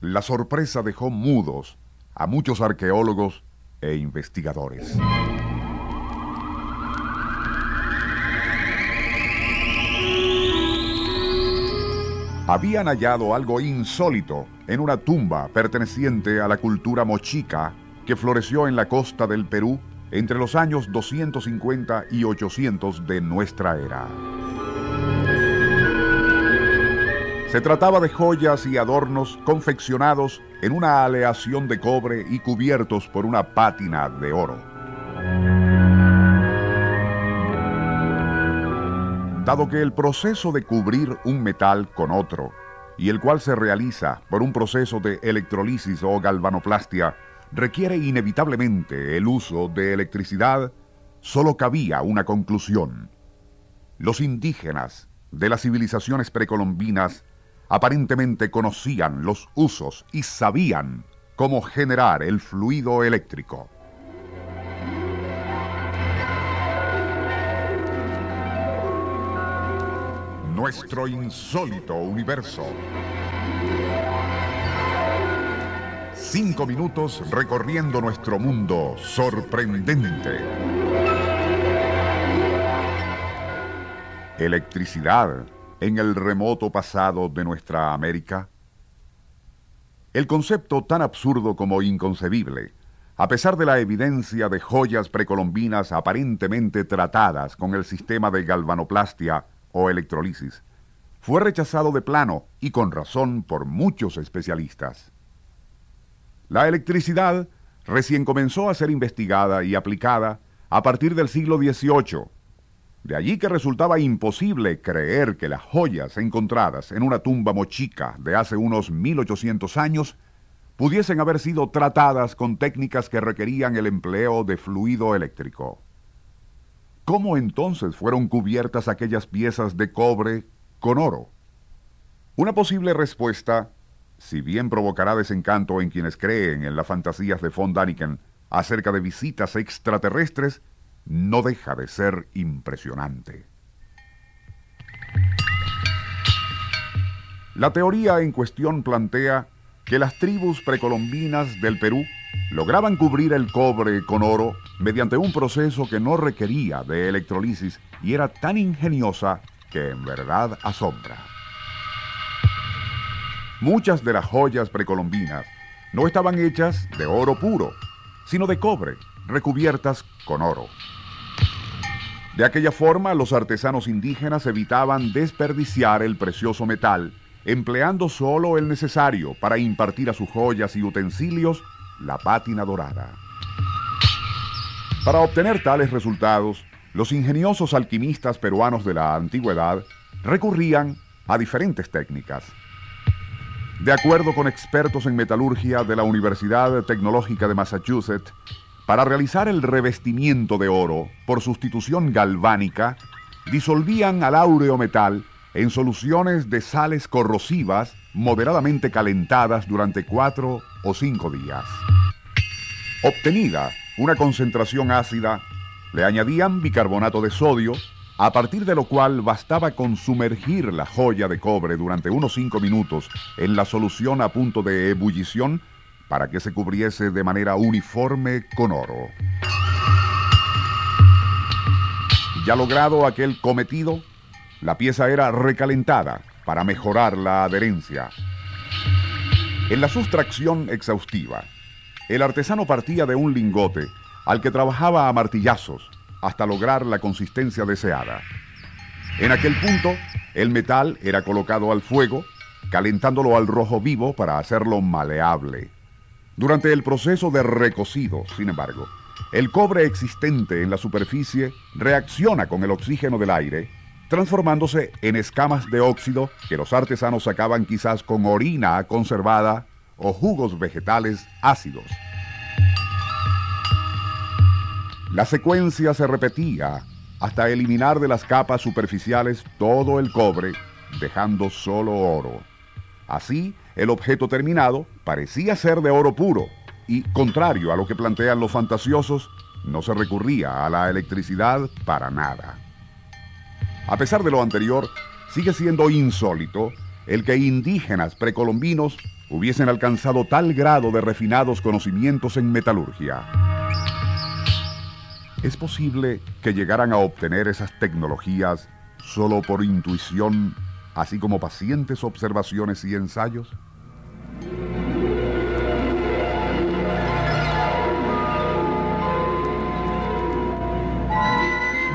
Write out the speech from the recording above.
La sorpresa dejó mudos a muchos arqueólogos e investigadores. Habían hallado algo insólito en una tumba perteneciente a la cultura mochica que floreció en la costa del Perú entre los años 250 y 800 de nuestra era. Se trataba de joyas y adornos confeccionados en una aleación de cobre y cubiertos por una pátina de oro. Dado que el proceso de cubrir un metal con otro, y el cual se realiza por un proceso de electrolisis o galvanoplastia, requiere inevitablemente el uso de electricidad, solo cabía una conclusión. Los indígenas de las civilizaciones precolombinas aparentemente conocían los usos y sabían cómo generar el fluido eléctrico. Nuestro insólito universo. Cinco minutos recorriendo nuestro mundo sorprendente. Electricidad en el remoto pasado de nuestra América? El concepto tan absurdo como inconcebible, a pesar de la evidencia de joyas precolombinas aparentemente tratadas con el sistema de galvanoplastia o electrolisis, fue rechazado de plano y con razón por muchos especialistas. La electricidad recién comenzó a ser investigada y aplicada a partir del siglo XVIII de allí que resultaba imposible creer que las joyas encontradas en una tumba mochica de hace unos 1800 años pudiesen haber sido tratadas con técnicas que requerían el empleo de fluido eléctrico. ¿Cómo entonces fueron cubiertas aquellas piezas de cobre con oro? Una posible respuesta, si bien provocará desencanto en quienes creen en las fantasías de von Daniken acerca de visitas extraterrestres, no deja de ser impresionante. La teoría en cuestión plantea que las tribus precolombinas del Perú lograban cubrir el cobre con oro mediante un proceso que no requería de electrolisis y era tan ingeniosa que en verdad asombra. Muchas de las joyas precolombinas no estaban hechas de oro puro, sino de cobre, recubiertas con oro. De aquella forma, los artesanos indígenas evitaban desperdiciar el precioso metal, empleando solo el necesario para impartir a sus joyas y utensilios la pátina dorada. Para obtener tales resultados, los ingeniosos alquimistas peruanos de la antigüedad recurrían a diferentes técnicas. De acuerdo con expertos en metalurgia de la Universidad Tecnológica de Massachusetts, para realizar el revestimiento de oro por sustitución galvánica, disolvían al áureo metal en soluciones de sales corrosivas moderadamente calentadas durante cuatro o cinco días. Obtenida una concentración ácida, le añadían bicarbonato de sodio, a partir de lo cual bastaba con sumergir la joya de cobre durante unos cinco minutos en la solución a punto de ebullición para que se cubriese de manera uniforme con oro. Ya logrado aquel cometido, la pieza era recalentada para mejorar la adherencia. En la sustracción exhaustiva, el artesano partía de un lingote al que trabajaba a martillazos hasta lograr la consistencia deseada. En aquel punto, el metal era colocado al fuego, calentándolo al rojo vivo para hacerlo maleable. Durante el proceso de recocido, sin embargo, el cobre existente en la superficie reacciona con el oxígeno del aire, transformándose en escamas de óxido que los artesanos sacaban quizás con orina conservada o jugos vegetales ácidos. La secuencia se repetía hasta eliminar de las capas superficiales todo el cobre, dejando solo oro. Así, el objeto terminado parecía ser de oro puro y, contrario a lo que plantean los fantasiosos, no se recurría a la electricidad para nada. A pesar de lo anterior, sigue siendo insólito el que indígenas precolombinos hubiesen alcanzado tal grado de refinados conocimientos en metalurgia. ¿Es posible que llegaran a obtener esas tecnologías solo por intuición, así como pacientes observaciones y ensayos?